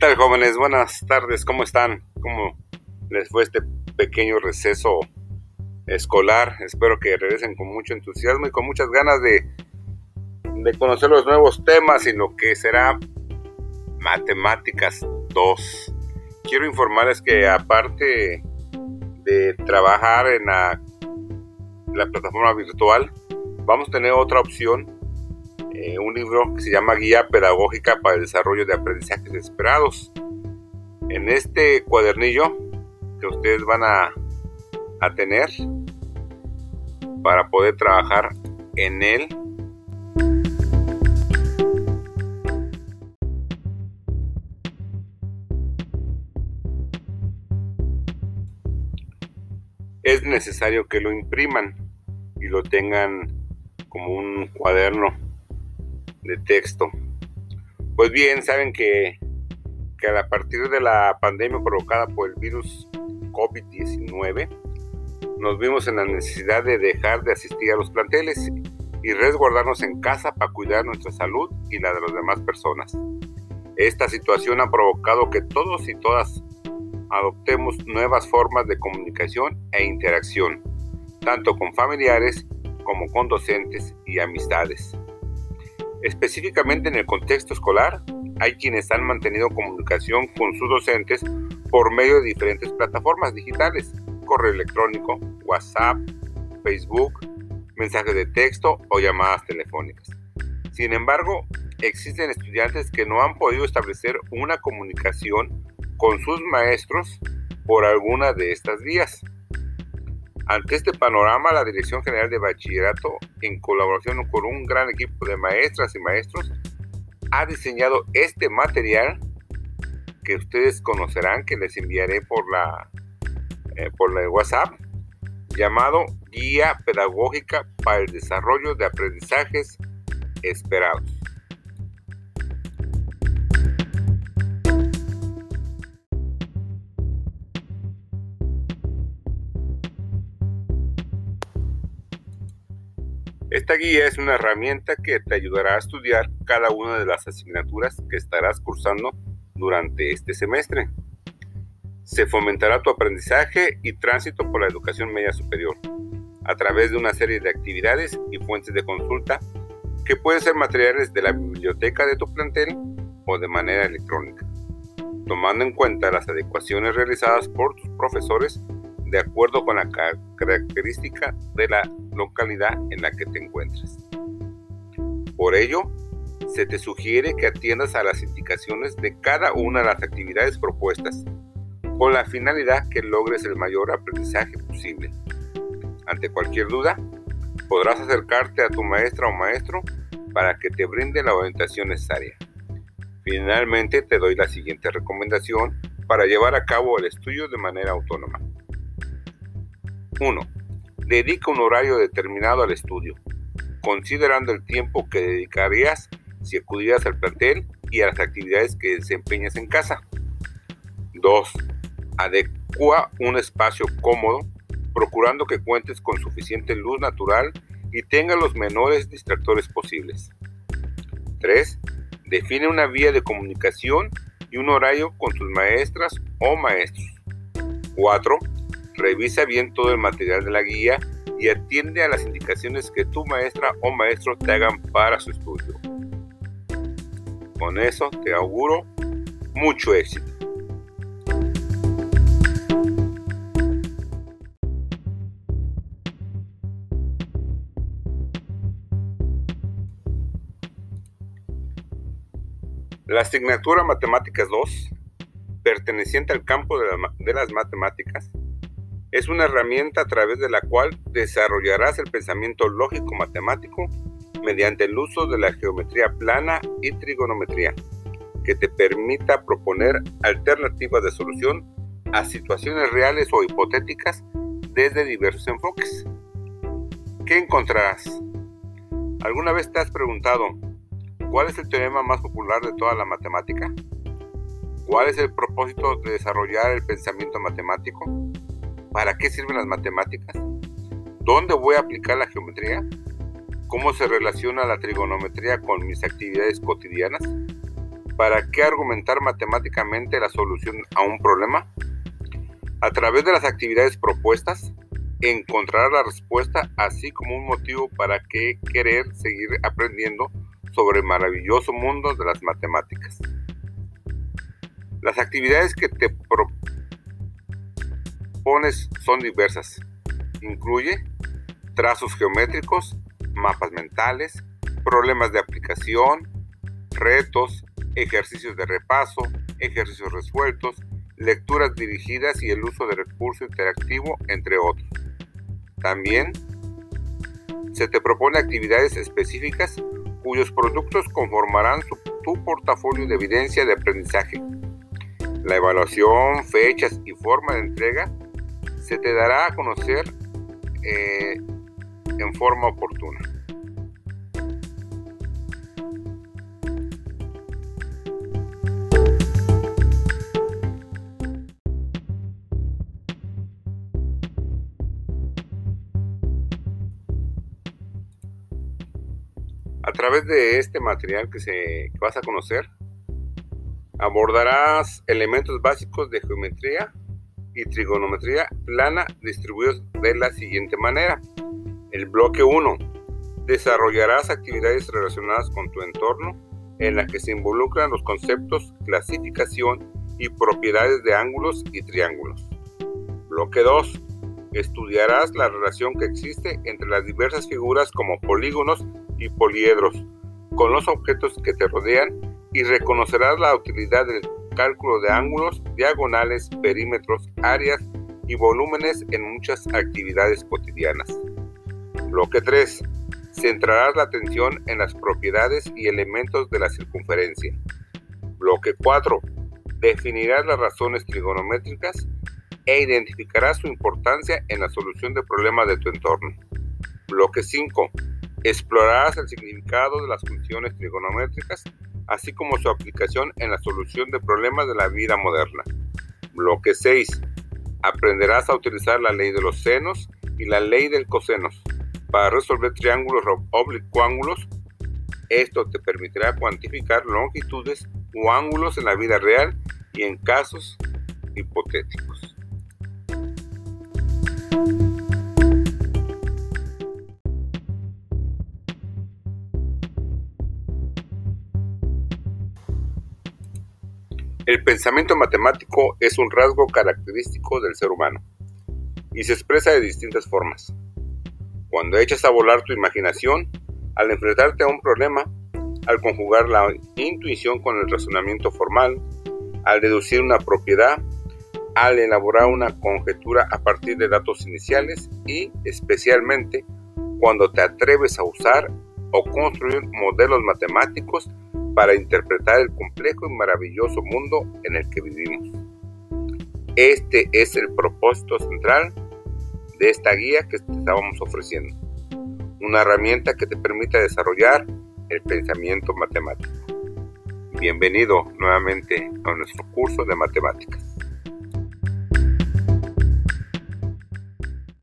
tal jóvenes? Buenas tardes, ¿cómo están? ¿Cómo les fue este pequeño receso escolar? Espero que regresen con mucho entusiasmo y con muchas ganas de, conocer los nuevos temas y lo que será Matemáticas 2. Quiero informarles que aparte de trabajar en la plataforma virtual, vamos a tener otra opción eh, un libro que se llama Guía Pedagógica para el Desarrollo de Aprendizajes Esperados. En este cuadernillo que ustedes van a, a tener para poder trabajar en él, es necesario que lo impriman y lo tengan como un cuaderno de texto. Pues bien, saben que, que a partir de la pandemia provocada por el virus COVID-19, nos vimos en la necesidad de dejar de asistir a los planteles y resguardarnos en casa para cuidar nuestra salud y la de las demás personas. Esta situación ha provocado que todos y todas adoptemos nuevas formas de comunicación e interacción, tanto con familiares como con docentes y amistades. Específicamente en el contexto escolar, hay quienes han mantenido comunicación con sus docentes por medio de diferentes plataformas digitales, correo electrónico, WhatsApp, Facebook, mensajes de texto o llamadas telefónicas. Sin embargo, existen estudiantes que no han podido establecer una comunicación con sus maestros por alguna de estas vías. Ante este panorama, la Dirección General de Bachillerato, en colaboración con un gran equipo de maestras y maestros, ha diseñado este material que ustedes conocerán, que les enviaré por la, eh, por la WhatsApp, llamado Guía Pedagógica para el Desarrollo de Aprendizajes Esperados. Esta guía es una herramienta que te ayudará a estudiar cada una de las asignaturas que estarás cursando durante este semestre. Se fomentará tu aprendizaje y tránsito por la educación media superior a través de una serie de actividades y fuentes de consulta que pueden ser materiales de la biblioteca de tu plantel o de manera electrónica, tomando en cuenta las adecuaciones realizadas por tus profesores de acuerdo con la característica de la localidad en la que te encuentres. Por ello, se te sugiere que atiendas a las indicaciones de cada una de las actividades propuestas, con la finalidad que logres el mayor aprendizaje posible. Ante cualquier duda, podrás acercarte a tu maestra o maestro para que te brinde la orientación necesaria. Finalmente, te doy la siguiente recomendación para llevar a cabo el estudio de manera autónoma. 1. Dedica un horario determinado al estudio, considerando el tiempo que dedicarías si acudieras al plantel y a las actividades que desempeñas en casa. 2. Adecua un espacio cómodo, procurando que cuentes con suficiente luz natural y tenga los menores distractores posibles. 3. Define una vía de comunicación y un horario con tus maestras o maestros. 4. Revisa bien todo el material de la guía y atiende a las indicaciones que tu maestra o maestro te hagan para su estudio. Con eso te auguro mucho éxito. La asignatura Matemáticas 2, perteneciente al campo de, de las matemáticas, es una herramienta a través de la cual desarrollarás el pensamiento lógico matemático mediante el uso de la geometría plana y trigonometría, que te permita proponer alternativas de solución a situaciones reales o hipotéticas desde diversos enfoques. ¿Qué encontrarás? ¿Alguna vez te has preguntado cuál es el teorema más popular de toda la matemática? ¿Cuál es el propósito de desarrollar el pensamiento matemático? ¿Para qué sirven las matemáticas? ¿Dónde voy a aplicar la geometría? ¿Cómo se relaciona la trigonometría con mis actividades cotidianas? ¿Para qué argumentar matemáticamente la solución a un problema? A través de las actividades propuestas, encontrarás la respuesta, así como un motivo para que querer seguir aprendiendo sobre el maravilloso mundo de las matemáticas. Las actividades que te propones son diversas. Incluye trazos geométricos, mapas mentales, problemas de aplicación, retos, ejercicios de repaso, ejercicios resueltos, lecturas dirigidas y el uso de recurso interactivo, entre otros. También se te propone actividades específicas cuyos productos conformarán tu portafolio de evidencia de aprendizaje. La evaluación, fechas y forma de entrega se te dará a conocer eh, en forma oportuna. A través de este material que, se, vas a conocer, abordarás elementos básicos de geometría y trigonometría plana distribuidos de la siguiente manera. El bloque 1. Desarrollarás actividades relacionadas con tu entorno en las que se involucran los conceptos clasificación y propiedades de ángulos y triángulos. Bloque 2. Estudiarás la relación que existe entre las diversas figuras como polígonos y poliedros con los objetos que te rodean y reconocerás la utilidad del cálculo de ángulos, diagonales, perímetros, áreas y volúmenes en muchas actividades cotidianas. Bloque 3. Centrarás la atención en las propiedades y elementos de la circunferencia. Bloque 4. Definirás las razones trigonométricas e identificarás su importancia en la solución de problemas de tu entorno. Bloque 5 Explorarás el significado de las funciones trigonométricas, así como su aplicación en la solución de problemas de la vida moderna. Bloque 6. Aprenderás a utilizar la ley de los senos y la ley del cosenos para resolver triángulos oblicuángulos. Esto te permitirá cuantificar longitudes o ángulos en la vida real y en casos hipotéticos. El pensamiento matemático es un rasgo característico del ser humano y se expresa de distintas formas. Cuando echas a volar tu imaginación, al enfrentarte a un problema, al conjugar la intuición con el razonamiento formal, al deducir una propiedad, al elaborar una conjetura a partir de datos iniciales y, especialmente, cuando te atreves a usar o construir modelos matemáticos para interpretar el complejo y maravilloso mundo en el que vivimos. Este es el propósito central de esta guía que te estábamos ofreciendo. Una herramienta que te permita desarrollar el pensamiento matemático. Bienvenido nuevamente a nuestro curso de matemáticas.